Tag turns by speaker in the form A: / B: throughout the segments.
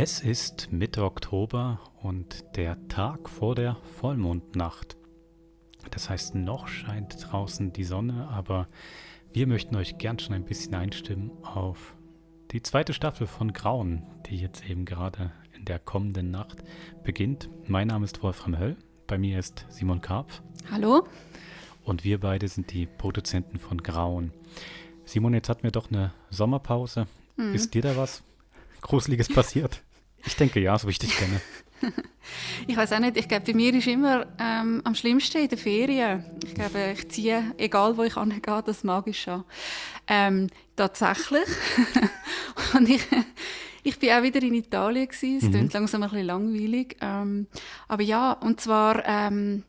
A: Es ist Mitte Oktober und der Tag vor der Vollmondnacht. Das heißt, noch scheint draußen die Sonne, aber wir möchten euch gern schon ein bisschen einstimmen auf die zweite Staffel von Grauen, die jetzt eben gerade in der kommenden Nacht beginnt. Mein Name ist Wolfram Höll, bei mir ist Simon Karpf.
B: Hallo.
A: Und wir beide sind die Produzenten von Grauen. Simon, jetzt hatten wir doch eine Sommerpause. Mhm. Ist dir da was Gruseliges passiert? Ich denke ja, so wie ich dich kenne.
B: ich weiß auch nicht, ich glaube, bei mir ist immer ähm, am schlimmsten in den Ferien. Ich glaube, ich ziehe, egal wo ich angehe, das mag ich schon. Ähm, tatsächlich. und ich, ich bin auch wieder in Italien gewesen. Es mhm. klingt langsam ein bisschen langweilig. Ähm, aber ja, und zwar ähm,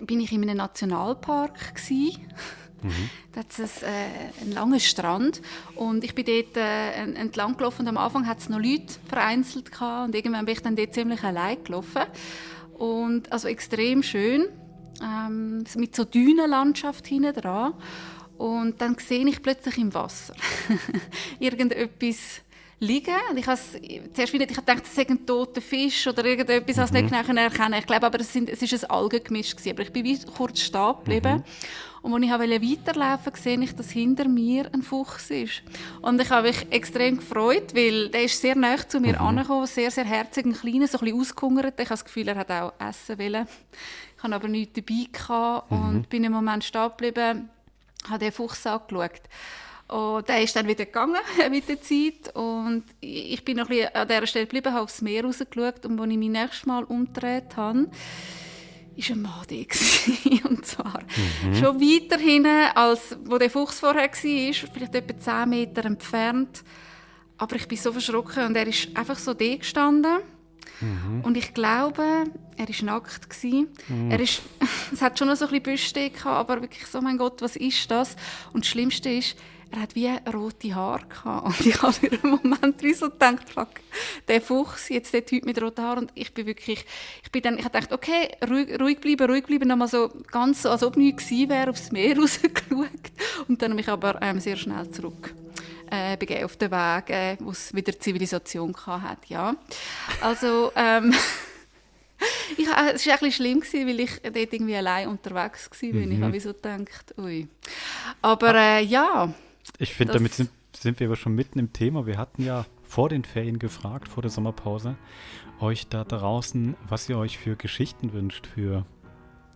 B: bin ich in einem Nationalpark gewesen. Mhm. Da hat es äh, einen langen Strand. Und ich bin dort äh, entlang gelaufen. Und am Anfang hat es noch Leute vereinzelt gehabt. Und irgendwann bin ich dann dort ziemlich allein gelaufen. Und also extrem schön ähm, mit so Dünenlandschaft hinten dran. Und dann sehe ich plötzlich im Wasser irgendetwas liegen. Und ich habe zuerst wieder, ich dachte, es sei ein toter Fisch oder irgendetwas, was mhm. nicht erkennen Ich glaube aber, es, sind, es ist ein Algengemisch gewesen. Aber ich bin kurz stehen geblieben. Mhm. Und als ich weiterlaufen wollte, sehe ich, dass hinter mir ein Fuchs ist. Und ich habe mich extrem gefreut, weil der ist sehr nah zu mir mhm. angekommen, sehr, sehr herzig, ein kleiner, so ein bisschen ausgehungert. Ich habe das Gefühl, er hat auch essen wollen. Ich hatte aber nichts dabei gehabt mhm. und bin im Moment stehen geblieben, habe den Fuchs angeschaut. Und der ist dann wieder gegangen mit der Zeit. Und ich bin noch ein bisschen an dieser Stelle geblieben, habe aufs Meer rausgeschaut. Und als ich mich nächstes Mal umgedreht habe, war ein Mann da. Und zwar mhm. schon weiter hinten, als wo der Fuchs vorher war, vielleicht etwa 10 Meter entfernt. Aber ich bin so verschrocken und er ist einfach so da gestanden. Mhm. Und ich glaube, er war nackt. Mhm. Er ist, es hat schon noch so ein bisschen Büste aber wirklich so, mein Gott, was ist das? Und das Schlimmste ist, er hat wie rote Haare gehabt. Und ich habe für einen Moment so gedacht, fuck, der Fuchs, jetzt der Typ mit roten Haaren. Und ich bin wirklich, ich bin dann, ich habe gedacht, okay, ruhig, ruhig bleiben, ruhig bleiben. Nochmal so ganz so, als ob nichts gewesen wäre, aufs Meer rausgeschaut. Und dann habe ich aber ähm, sehr schnell zurück äh, begeben auf den Weg, äh, wo es wieder Zivilisation hat, ja. Also, ähm, ich, äh, es war ein bisschen schlimm, gewesen, weil ich dort irgendwie allein unterwegs war. Mhm. Ich habe so gedacht, ui. Aber äh, ja,
A: ich finde, damit sind, sind wir aber schon mitten im Thema. Wir hatten ja vor den Ferien gefragt, vor der Sommerpause, euch da draußen, was ihr euch für Geschichten wünscht für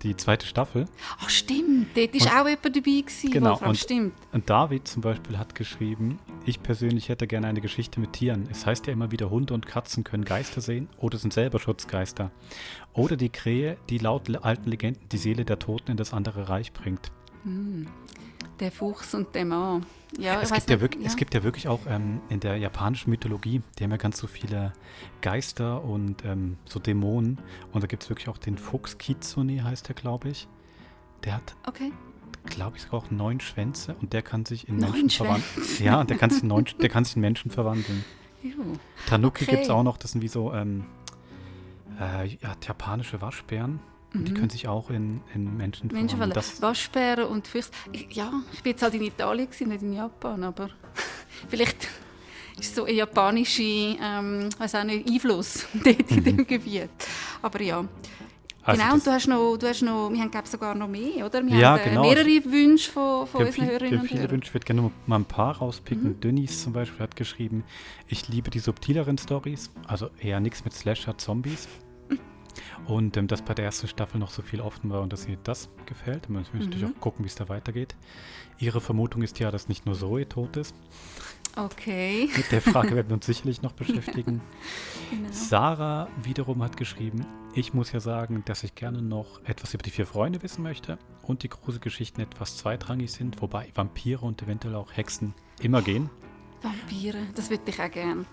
A: die zweite Staffel.
B: Ach stimmt, dort ist und, auch jemand dabei gewesen,
A: genau, Wolfram, und, stimmt. Und David zum Beispiel hat geschrieben, ich persönlich hätte gerne eine Geschichte mit Tieren. Es heißt ja immer wieder, Hunde und Katzen können Geister sehen oder sind selber Schutzgeister. Oder die Krähe, die laut alten Legenden die Seele der Toten in das andere Reich bringt.
B: Hm. Der Fuchs und der Mann.
A: Ja, es, gibt ja wirklich, ja. es gibt ja wirklich auch ähm, in der japanischen Mythologie, die haben ja ganz so viele Geister und ähm, so Dämonen. Und da gibt es wirklich auch den Fuchs Kitsune, heißt der, glaube ich. Der hat, okay. glaube ich, sogar auch neun Schwänze und der kann sich in neun Menschen verwandeln. Ja, der kann sich in, neun, der kann sich in Menschen verwandeln. Juhu. Tanuki okay. gibt es auch noch, das sind wie so ähm, äh, ja, japanische Waschbären. Und die mhm. können sich auch in, in Menschen
B: verwandeln. Menschen das Waschbären und Füchse. Ja, ich bin jetzt halt in Italien, gewesen, nicht in Japan, aber vielleicht ist so ein japanischer ähm, nicht, Einfluss dort in dem mhm. Gebiet. Aber ja. Also genau, und du hast noch, du hast noch, wir haben glaube sogar noch mehr, oder? Wir
A: ja,
B: haben
A: äh, genau.
B: mehrere Wünsche von, von unseren
A: viel,
B: Hörerinnen
A: und Hörern. viele Wünsche, ich würde gerne mal ein paar rauspicken. Mhm. Dönnies zum Beispiel hat geschrieben, ich liebe die subtileren Stories, also eher nichts mit Slasher-Zombies. Und ähm, dass bei der ersten Staffel noch so viel offen war und dass ihr das gefällt. Man möchte mhm. natürlich auch gucken, wie es da weitergeht. Ihre Vermutung ist ja, dass nicht nur Zoe tot ist.
B: Okay.
A: Mit der Frage werden wir uns sicherlich noch beschäftigen. genau. Sarah wiederum hat geschrieben, ich muss ja sagen, dass ich gerne noch etwas über die vier Freunde wissen möchte und die Gruselgeschichten etwas zweitrangig sind, wobei Vampire und eventuell auch Hexen immer gehen.
B: Vampire, das würde ich auch gerne.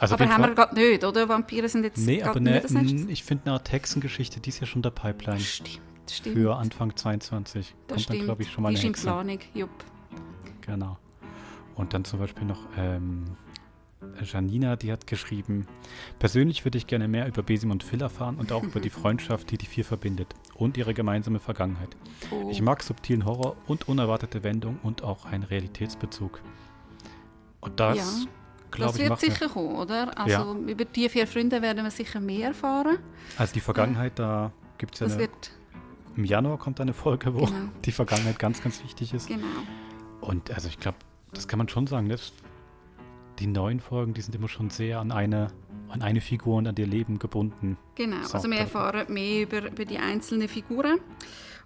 B: Also aber haben wir gerade nicht, oder? Vampire sind jetzt
A: Nee, aber ne, ich finde eine Art Hexengeschichte, die ist ja schon der Pipeline.
B: Stimmt, stimmt.
A: Für Anfang 22.
B: Das Kommt stimmt. dann, glaube ich, schon mal die eine Hexe. Planung, jupp.
A: Genau. Und dann zum Beispiel noch ähm, Janina, die hat geschrieben, persönlich würde ich gerne mehr über Besim und Phil erfahren und auch über die Freundschaft, die die vier verbindet und ihre gemeinsame Vergangenheit. Oh. Ich mag subtilen Horror und unerwartete Wendungen und auch einen Realitätsbezug. Und das ja
B: das wird sicher kommen, oder? Also ja. über die vier Freunde werden wir sicher mehr erfahren.
A: Also die Vergangenheit, da gibt es ja eine, Im Januar kommt eine Folge, wo genau. die Vergangenheit ganz, ganz wichtig ist.
B: Genau.
A: Und also ich glaube, das kann man schon sagen. Das, die neuen Folgen, die sind immer schon sehr an eine, an eine Figur und an ihr Leben gebunden.
B: Genau, so, also wir erfahren mehr über, über die einzelnen Figuren.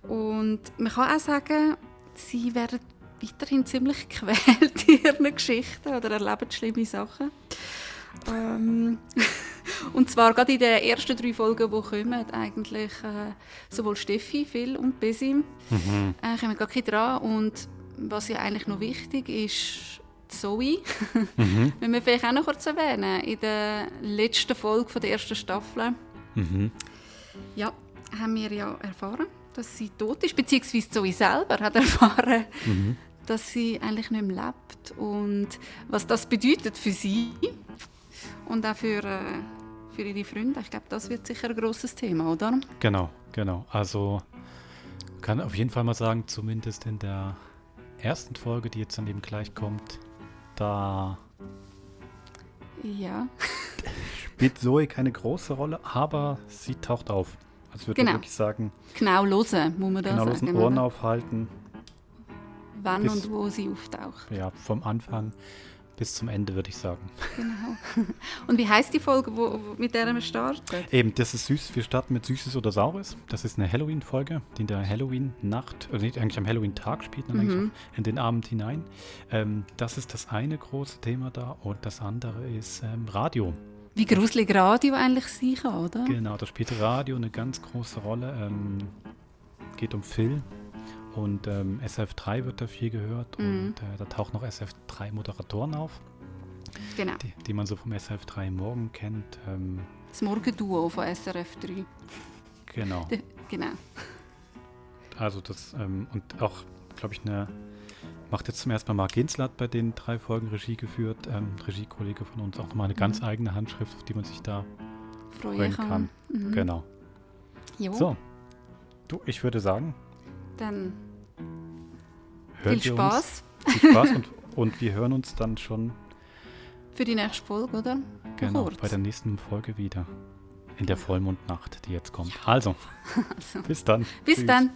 B: Und man kann auch sagen, sie werden weiterhin ziemlich quält in ihren Geschichten oder erleben schlimme Sachen. Ähm, und zwar gerade in den ersten drei Folgen, die kommen, eigentlich äh, sowohl Steffi, Phil und Besim mhm. äh, kommen gar nicht dran. Und was ja eigentlich noch wichtig ist, Zoe, mhm. wenn wir vielleicht auch noch kurz erwähnen, in der letzten Folge der ersten Staffel, mhm. ja, haben wir ja erfahren, dass sie tot ist, beziehungsweise Zoe selber hat erfahren, mhm. dass sie eigentlich nicht mehr lebt und was das bedeutet für sie und auch für, äh, für ihre Freunde. Ich glaube, das wird sicher ein großes Thema, oder?
A: Genau, genau. Also kann auf jeden Fall mal sagen, zumindest in der ersten Folge, die jetzt dann eben gleich kommt, da
B: ja.
A: spielt Zoe keine große Rolle, aber sie taucht auf. Also würde genau. wirklich sagen.
B: Genau losen, muss man da
A: genau
B: sagen.
A: Genau Ohren aufhalten.
B: Wann bis, und wo sie auftaucht.
A: Ja, vom Anfang bis zum Ende, würde ich sagen.
B: Genau. Und wie heißt die Folge, wo, mit der wir starten?
A: Eben, das ist süß. Wir starten mit Süßes oder Saures. Das ist eine Halloween-Folge, die in der Halloween-Nacht, oder nicht eigentlich am Halloween-Tag spielt, dann mhm. eigentlich in den Abend hinein. Ähm, das ist das eine große Thema da und das andere ist ähm, Radio.
B: Wie gruselig Radio eigentlich sein kann, oder?
A: Genau, da spielt Radio eine ganz große Rolle. Ähm, geht um Phil, und ähm, SF3 wird da viel gehört mhm. und äh, da tauchen noch SF3-Moderatoren auf.
B: Genau.
A: Die, die, man so vom SF3 Morgen kennt. Ähm,
B: das Morgenduo von SRF3.
A: Genau.
B: Genau.
A: Also das, ähm, und auch, glaube ich, eine, macht jetzt zum ersten Mal Mark Ginslat bei den drei Folgen Regie geführt, ähm, Regiekollege von uns, auch nochmal eine mhm. ganz eigene Handschrift, auf die man sich da freuen, freuen kann. kann. Mhm. Genau. Jo. So, du, ich würde sagen,
B: dann viel Spaß.
A: Viel Spaß und, und wir hören uns dann schon
B: für die nächste Folge, oder?
A: Genau, bei der nächsten Folge wieder. In der Vollmondnacht, die jetzt kommt. Also, also. bis dann.
B: Bis Tschüss. dann.